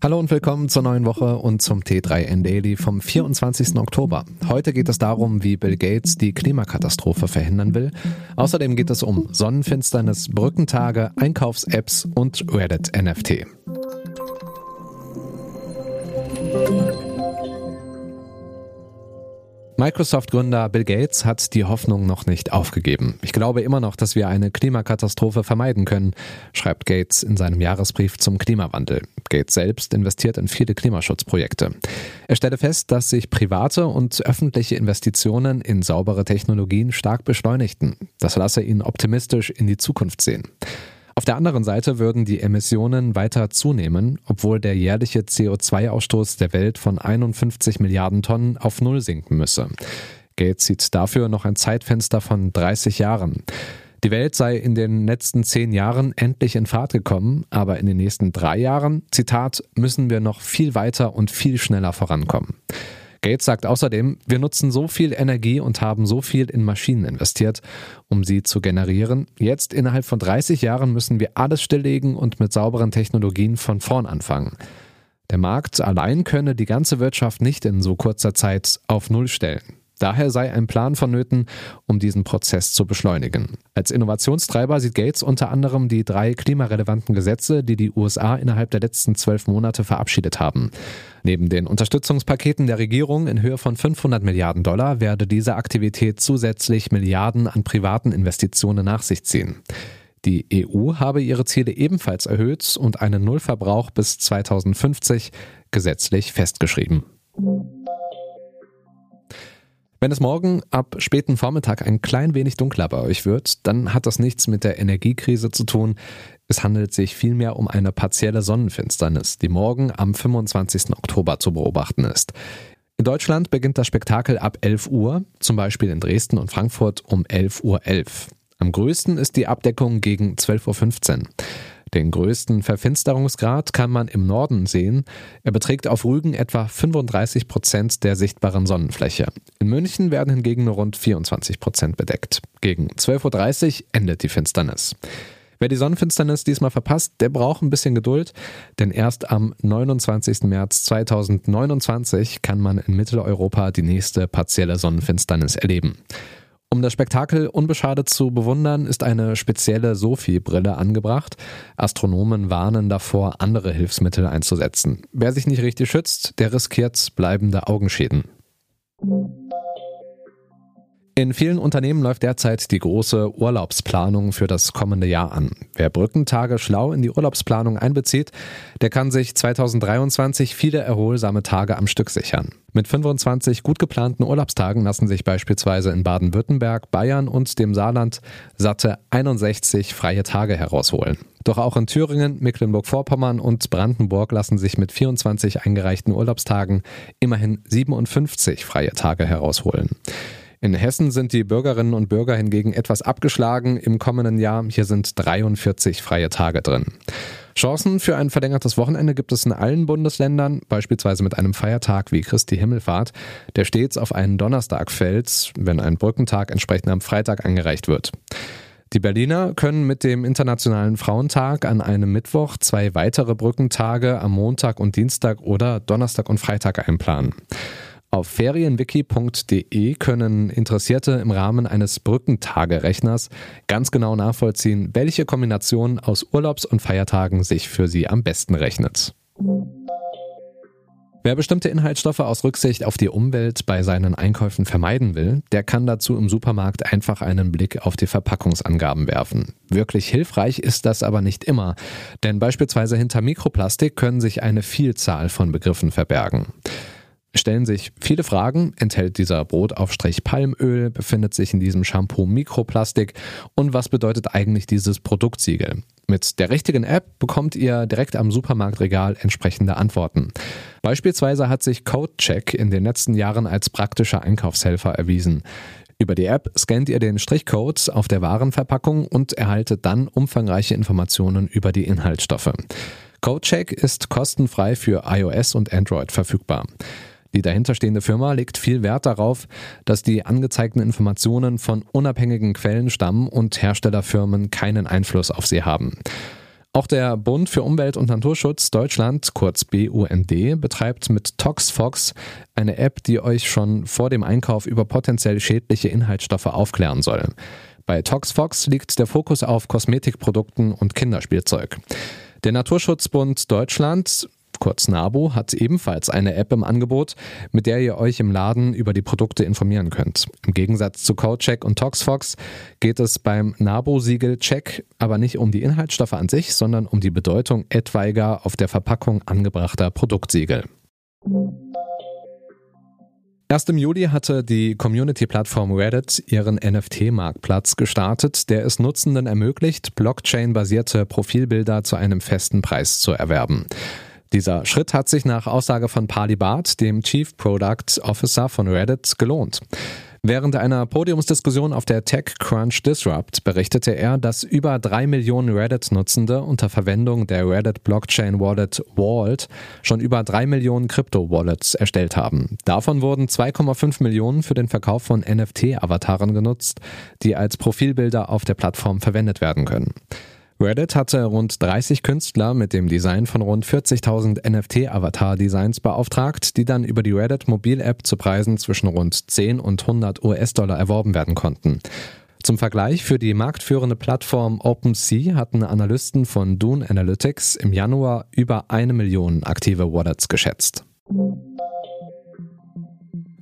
Hallo und willkommen zur neuen Woche und zum T3N Daily vom 24. Oktober. Heute geht es darum, wie Bill Gates die Klimakatastrophe verhindern will. Außerdem geht es um Sonnenfinsternis, Brückentage, Einkaufs-Apps und Reddit Microsoft-Gründer Bill Gates hat die Hoffnung noch nicht aufgegeben. Ich glaube immer noch, dass wir eine Klimakatastrophe vermeiden können, schreibt Gates in seinem Jahresbrief zum Klimawandel. Gates selbst investiert in viele Klimaschutzprojekte. Er stelle fest, dass sich private und öffentliche Investitionen in saubere Technologien stark beschleunigten. Das lasse ihn optimistisch in die Zukunft sehen. Auf der anderen Seite würden die Emissionen weiter zunehmen, obwohl der jährliche CO2-Ausstoß der Welt von 51 Milliarden Tonnen auf Null sinken müsse. Gates sieht dafür noch ein Zeitfenster von 30 Jahren. Die Welt sei in den letzten zehn Jahren endlich in Fahrt gekommen, aber in den nächsten drei Jahren, Zitat, müssen wir noch viel weiter und viel schneller vorankommen. Gates sagt außerdem, wir nutzen so viel Energie und haben so viel in Maschinen investiert, um sie zu generieren. Jetzt innerhalb von 30 Jahren müssen wir alles stilllegen und mit sauberen Technologien von vorn anfangen. Der Markt allein könne die ganze Wirtschaft nicht in so kurzer Zeit auf Null stellen. Daher sei ein Plan vonnöten, um diesen Prozess zu beschleunigen. Als Innovationstreiber sieht Gates unter anderem die drei klimarelevanten Gesetze, die die USA innerhalb der letzten zwölf Monate verabschiedet haben. Neben den Unterstützungspaketen der Regierung in Höhe von 500 Milliarden Dollar werde diese Aktivität zusätzlich Milliarden an privaten Investitionen nach sich ziehen. Die EU habe ihre Ziele ebenfalls erhöht und einen Nullverbrauch bis 2050 gesetzlich festgeschrieben. Wenn es morgen ab späten Vormittag ein klein wenig dunkler bei euch wird, dann hat das nichts mit der Energiekrise zu tun. Es handelt sich vielmehr um eine partielle Sonnenfinsternis, die morgen am 25. Oktober zu beobachten ist. In Deutschland beginnt das Spektakel ab 11 Uhr, zum Beispiel in Dresden und Frankfurt um 11.11 Uhr. .11. Am größten ist die Abdeckung gegen 12.15 Uhr. Den größten Verfinsterungsgrad kann man im Norden sehen. Er beträgt auf Rügen etwa 35 Prozent der sichtbaren Sonnenfläche. In München werden hingegen nur rund 24 Prozent bedeckt. Gegen 12.30 Uhr endet die Finsternis. Wer die Sonnenfinsternis diesmal verpasst, der braucht ein bisschen Geduld, denn erst am 29. März 2029 kann man in Mitteleuropa die nächste partielle Sonnenfinsternis erleben. Um das Spektakel unbeschadet zu bewundern, ist eine spezielle Sophie-Brille angebracht. Astronomen warnen davor, andere Hilfsmittel einzusetzen. Wer sich nicht richtig schützt, der riskiert bleibende Augenschäden. In vielen Unternehmen läuft derzeit die große Urlaubsplanung für das kommende Jahr an. Wer Brückentage schlau in die Urlaubsplanung einbezieht, der kann sich 2023 viele erholsame Tage am Stück sichern. Mit 25 gut geplanten Urlaubstagen lassen sich beispielsweise in Baden-Württemberg, Bayern und dem Saarland satte 61 freie Tage herausholen. Doch auch in Thüringen, Mecklenburg-Vorpommern und Brandenburg lassen sich mit 24 eingereichten Urlaubstagen immerhin 57 freie Tage herausholen. In Hessen sind die Bürgerinnen und Bürger hingegen etwas abgeschlagen im kommenden Jahr. Hier sind 43 freie Tage drin. Chancen für ein verlängertes Wochenende gibt es in allen Bundesländern, beispielsweise mit einem Feiertag wie Christi Himmelfahrt, der stets auf einen Donnerstag fällt, wenn ein Brückentag entsprechend am Freitag eingereicht wird. Die Berliner können mit dem Internationalen Frauentag an einem Mittwoch zwei weitere Brückentage am Montag und Dienstag oder Donnerstag und Freitag einplanen. Auf ferienwiki.de können Interessierte im Rahmen eines Brückentagerechners ganz genau nachvollziehen, welche Kombination aus Urlaubs- und Feiertagen sich für sie am besten rechnet. Wer bestimmte Inhaltsstoffe aus Rücksicht auf die Umwelt bei seinen Einkäufen vermeiden will, der kann dazu im Supermarkt einfach einen Blick auf die Verpackungsangaben werfen. Wirklich hilfreich ist das aber nicht immer, denn beispielsweise hinter Mikroplastik können sich eine Vielzahl von Begriffen verbergen stellen sich viele Fragen. Enthält dieser Brotaufstrich Palmöl? Befindet sich in diesem Shampoo Mikroplastik? Und was bedeutet eigentlich dieses Produktsiegel? Mit der richtigen App bekommt ihr direkt am Supermarktregal entsprechende Antworten. Beispielsweise hat sich CodeCheck in den letzten Jahren als praktischer Einkaufshelfer erwiesen. Über die App scannt ihr den Strichcode auf der Warenverpackung und erhaltet dann umfangreiche Informationen über die Inhaltsstoffe. CodeCheck ist kostenfrei für iOS und Android verfügbar. Die dahinterstehende Firma legt viel Wert darauf, dass die angezeigten Informationen von unabhängigen Quellen stammen und Herstellerfirmen keinen Einfluss auf sie haben. Auch der Bund für Umwelt und Naturschutz Deutschland, kurz BUND, betreibt mit ToxFox eine App, die euch schon vor dem Einkauf über potenziell schädliche Inhaltsstoffe aufklären soll. Bei ToxFox liegt der Fokus auf Kosmetikprodukten und Kinderspielzeug. Der Naturschutzbund Deutschland kurz NABU, hat ebenfalls eine App im Angebot, mit der ihr euch im Laden über die Produkte informieren könnt. Im Gegensatz zu CodeCheck und ToxFox geht es beim NABU-Siegel Check aber nicht um die Inhaltsstoffe an sich, sondern um die Bedeutung etwaiger auf der Verpackung angebrachter Produktsiegel. Erst im Juli hatte die Community-Plattform Reddit ihren NFT-Marktplatz gestartet, der es Nutzenden ermöglicht, Blockchain-basierte Profilbilder zu einem festen Preis zu erwerben. Dieser Schritt hat sich nach Aussage von Pali Barth, dem Chief Product Officer von Reddit, gelohnt. Während einer Podiumsdiskussion auf der TechCrunch Disrupt berichtete er, dass über drei Millionen Reddit-Nutzende unter Verwendung der Reddit Blockchain Wallet Vault schon über drei Millionen Krypto-Wallets erstellt haben. Davon wurden 2,5 Millionen für den Verkauf von NFT-Avataren genutzt, die als Profilbilder auf der Plattform verwendet werden können. Reddit hatte rund 30 Künstler mit dem Design von rund 40.000 NFT-Avatar-Designs beauftragt, die dann über die Reddit Mobil-App zu Preisen zwischen rund 10 und 100 US-Dollar erworben werden konnten. Zum Vergleich für die marktführende Plattform OpenSea hatten Analysten von Dune Analytics im Januar über eine Million aktive Wallets geschätzt.